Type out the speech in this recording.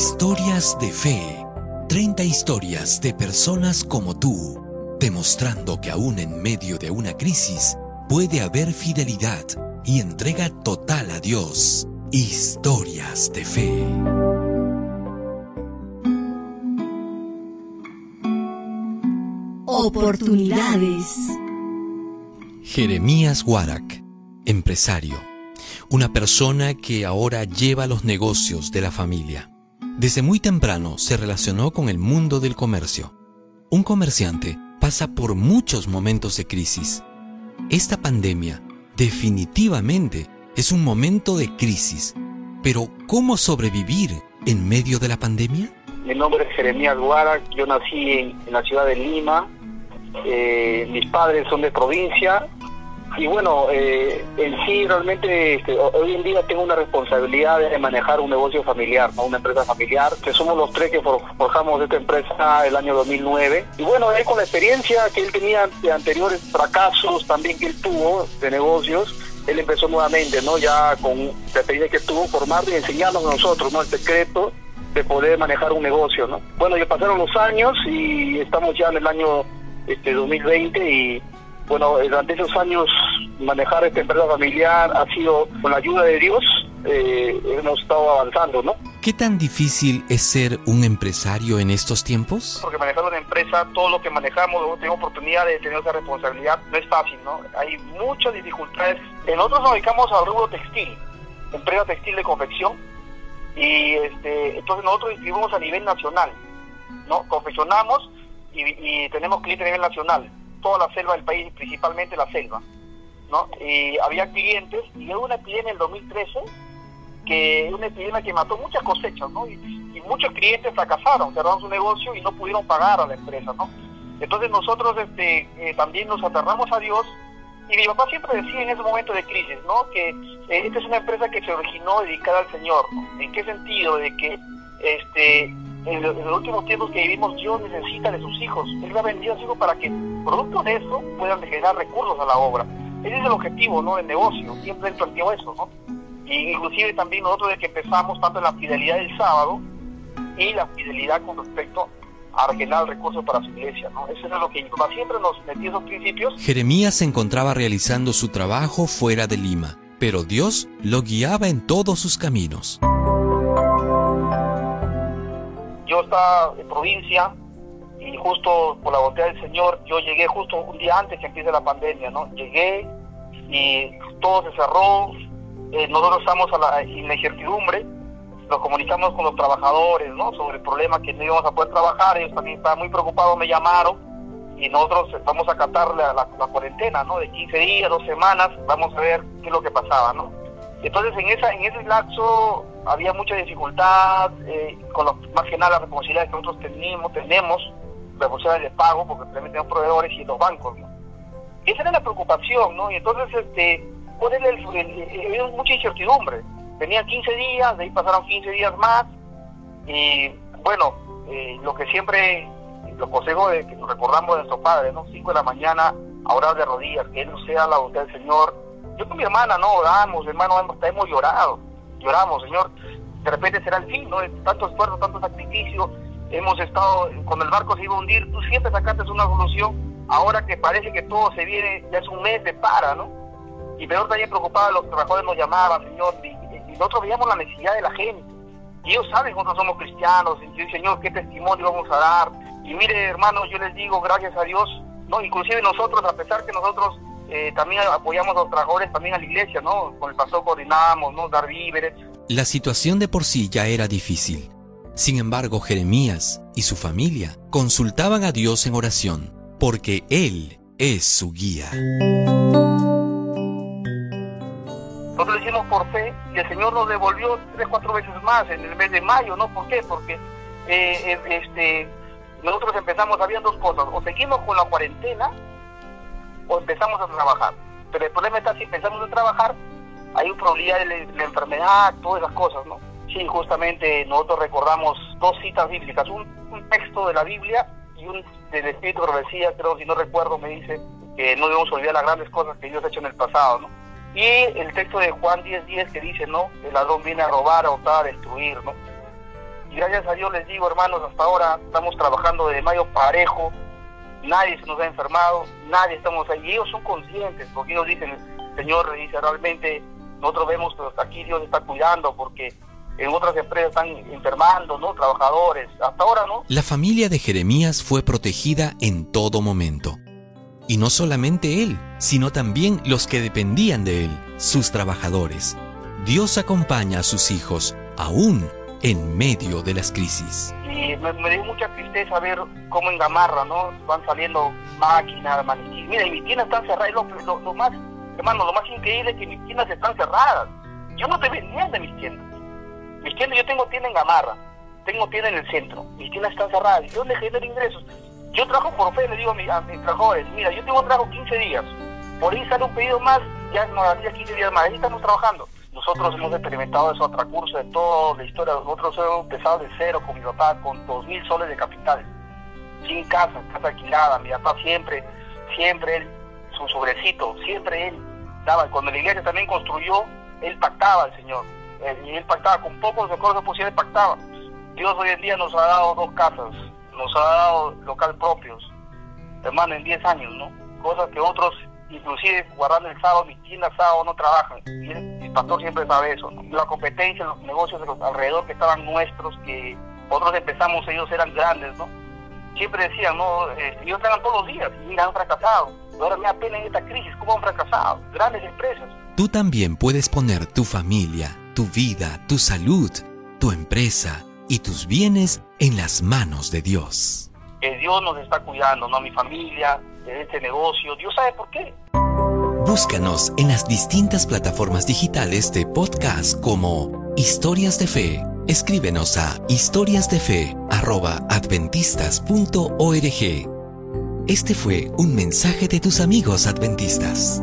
Historias de fe. 30 historias de personas como tú, demostrando que aún en medio de una crisis puede haber fidelidad y entrega total a Dios. Historias de fe. Oportunidades. Jeremías Warak, empresario, una persona que ahora lleva los negocios de la familia. Desde muy temprano se relacionó con el mundo del comercio. Un comerciante pasa por muchos momentos de crisis. Esta pandemia definitivamente es un momento de crisis, pero ¿cómo sobrevivir en medio de la pandemia? Mi nombre es Jeremías Warak, yo nací en la ciudad de Lima, eh, mis padres son de provincia y bueno, eh, en sí realmente este, hoy en día tengo una responsabilidad de manejar un negocio familiar, ¿no? una empresa familiar, que somos los tres que forjamos esta empresa el año 2009. Y bueno, él con la experiencia que él tenía de anteriores fracasos también que él tuvo de negocios, él empezó nuevamente, ¿no? Ya con la experiencia que tuvo, formar y enseñarnos a nosotros, ¿no? El secreto de poder manejar un negocio, ¿no? Bueno, ya pasaron los años y estamos ya en el año este 2020 y bueno, durante esos años manejar esta empresa familiar ha sido con la ayuda de Dios, eh, hemos estado avanzando, ¿no? ¿Qué tan difícil es ser un empresario en estos tiempos? Porque manejar una empresa, todo lo que manejamos, tengo oportunidad de tener esa responsabilidad, no es fácil, ¿no? Hay muchas dificultades. Nosotros nos dedicamos al rubro textil, empresa textil de confección, y este, entonces nosotros distribuimos a nivel nacional, ¿no? Confeccionamos y, tenemos clientes a nivel nacional, toda la selva del país, principalmente la selva. ¿no? Y había clientes, y hubo una epidemia en el 2013, que una epidemia que mató muchas cosechas, ¿no? Y, muchos clientes fracasaron, cerraron su negocio y no pudieron pagar a la empresa, ¿no? Entonces nosotros este, eh, también nos aterramos a Dios y mi papá siempre decía en ese momento de crisis, ¿no? Que eh, esta es una empresa que se originó dedicada al Señor. ¿En qué sentido? De que este en los, últimos tiempos que vivimos, Dios necesita de sus hijos. Él ha vendido a para que, producto de eso, puedan generar recursos a la obra. Ese es el objetivo, ¿no? Del negocio. Siempre él planteó eso, ¿no? Y inclusive también nosotros desde que empezamos, tanto en la fidelidad del sábado y la fidelidad con respecto a generar recursos para su iglesia, ¿no? Eso es lo que siempre nos metió esos principios. Jeremías se encontraba realizando su trabajo fuera de Lima, pero Dios lo guiaba en todos sus caminos yo estaba en provincia y justo por la voluntad del Señor, yo llegué justo un día antes que empiece la pandemia, ¿no? Llegué y todo se cerró, eh, nosotros estamos a en la incertidumbre, nos comunicamos con los trabajadores, ¿no? Sobre el problema que no íbamos a poder trabajar, ellos también estaban muy preocupados, me llamaron y nosotros vamos a acatar la, la, cuarentena, ¿no? De 15 días, dos semanas, vamos a ver qué es lo que pasaba, ¿no? Entonces en esa en ese lapso había mucha dificultad eh, con los, más que nada las responsabilidades que nosotros tenemos, tenemos responsabilidades de pago, porque también tenemos proveedores y los bancos, ¿no? Esa era la preocupación, ¿no? Y entonces, este, ponerle había mucha incertidumbre. Tenía 15 días, de ahí pasaron 15 días más, y bueno, eh, lo que siempre, los consejos de, que recordamos de nuestro padre, ¿no? 5 de la mañana a orar de rodillas, que Él sea la voluntad del Señor. Yo con mi hermana, ¿no? Oramos, hermano, hemos, hemos llorado lloramos, Señor, de repente será el fin, ¿no? Tanto esfuerzo, tanto sacrificio, hemos estado, cuando el barco se iba a hundir, tú siempre sacaste una solución, ahora que parece que todo se viene, ya es un mes de para, ¿no? Y peor también preocupado, los trabajadores nos llamaban, Señor, y, nosotros veíamos la necesidad de la gente. Y ellos saben nosotros somos cristianos, y Señor, qué testimonio vamos a dar. Y mire, hermanos, yo les digo, gracias a Dios, ¿no? Inclusive nosotros, a pesar que nosotros eh, también apoyamos a los trabajadores también a la iglesia, ¿no? Con el pastor coordinamos, ¿no? Dar víveres. La situación de por sí ya era difícil. Sin embargo, Jeremías y su familia consultaban a Dios en oración, porque Él es su guía. Nosotros lo hicimos por fe y el Señor nos devolvió tres, cuatro veces más en el mes de mayo, ¿no? ¿Por qué? Porque eh, eh, este, nosotros empezamos, habían dos cosas, o seguimos con la cuarentena o empezamos a trabajar. Pero el problema está si empezamos a trabajar, hay un problema de la, enfermedad, todas esas cosas, ¿no? Sí, justamente nosotros recordamos dos citas bíblicas, un, texto de la Biblia y un del Espíritu de Profecía, creo, si no recuerdo, me dice que no debemos olvidar las grandes cosas que Dios ha hecho en el pasado, ¿no? Y el texto de Juan 10.10 10 que dice, ¿no? El ladrón viene a robar, a hurtar, a destruir, ¿no? Gracias a Dios les digo, hermanos, hasta ahora estamos trabajando de mayo parejo, nadie se nos ha enfermado, nadie estamos ahí. Ellos son conscientes, porque ellos dicen, Señor, dice, realmente nosotros vemos que aquí Dios está cuidando, porque en otras empresas están enfermando, ¿no? Trabajadores, hasta ahora, ¿no? La familia de Jeremías fue protegida en todo momento. Y no solamente él, sino también los que dependían de él, sus trabajadores. Dios acompaña a sus hijos, aún en medio de las crisis. Y me, dio mucha tristeza ver cómo en Gamarra, ¿no? Van saliendo máquinas, maniquíes. Mira, y mis tiendas están cerradas. Lo, lo, más, hermano, lo más increíble es que mis tiendas están cerradas. Yo no te vendía de mis tiendas. Mis tiendas, yo tengo tienda en Gamarra, tengo tienda en el centro. Mis tiendas están cerradas. ¿Y dónde genero ingresos? Yo trabajo por fe, le digo a, mis, trabajadores, mira, yo tengo trabajo 15 días. Por ahí sale un pedido más, ya nos daría 15 días más. Ahí estamos trabajando. Nosotros hemos experimentado eso a curso de toda la historia. Nosotros hemos empezado de cero con mi papá, con dos mil soles de capital, sin casa, casa alquilada. Mi papá siempre, siempre él, su sobrecito, siempre él daba. Cuando la iglesia también construyó, él pactaba al Señor. Eh, y él pactaba con pocos recursos posibles, pactaba. Dios hoy en día nos ha dado dos casas, nos ha dado local propios, hermano, en 10 años, ¿no? Cosas que otros, inclusive guardando el sábado, mis tiendas sábado no trabajan. El pastor siempre sabe eso. La competencia, los negocios de los alrededor que estaban nuestros, que otros empezamos, ellos eran grandes, ¿no? Siempre decían, no, eh, ellos tragan todos los días, mira, han fracasado. Ahora me apena en esta crisis, ¿cómo han fracasado? Grandes empresas. Tú también puedes poner tu familia, tu vida, tu salud, tu empresa y tus bienes en las manos de Dios. Que Dios nos está cuidando, no mi familia, de este negocio. Dios sabe por qué. Búscanos en las distintas plataformas digitales de podcast como Historias de Fe. Escríbenos a historiasdefe.adventistas.org. Este fue un mensaje de tus amigos adventistas.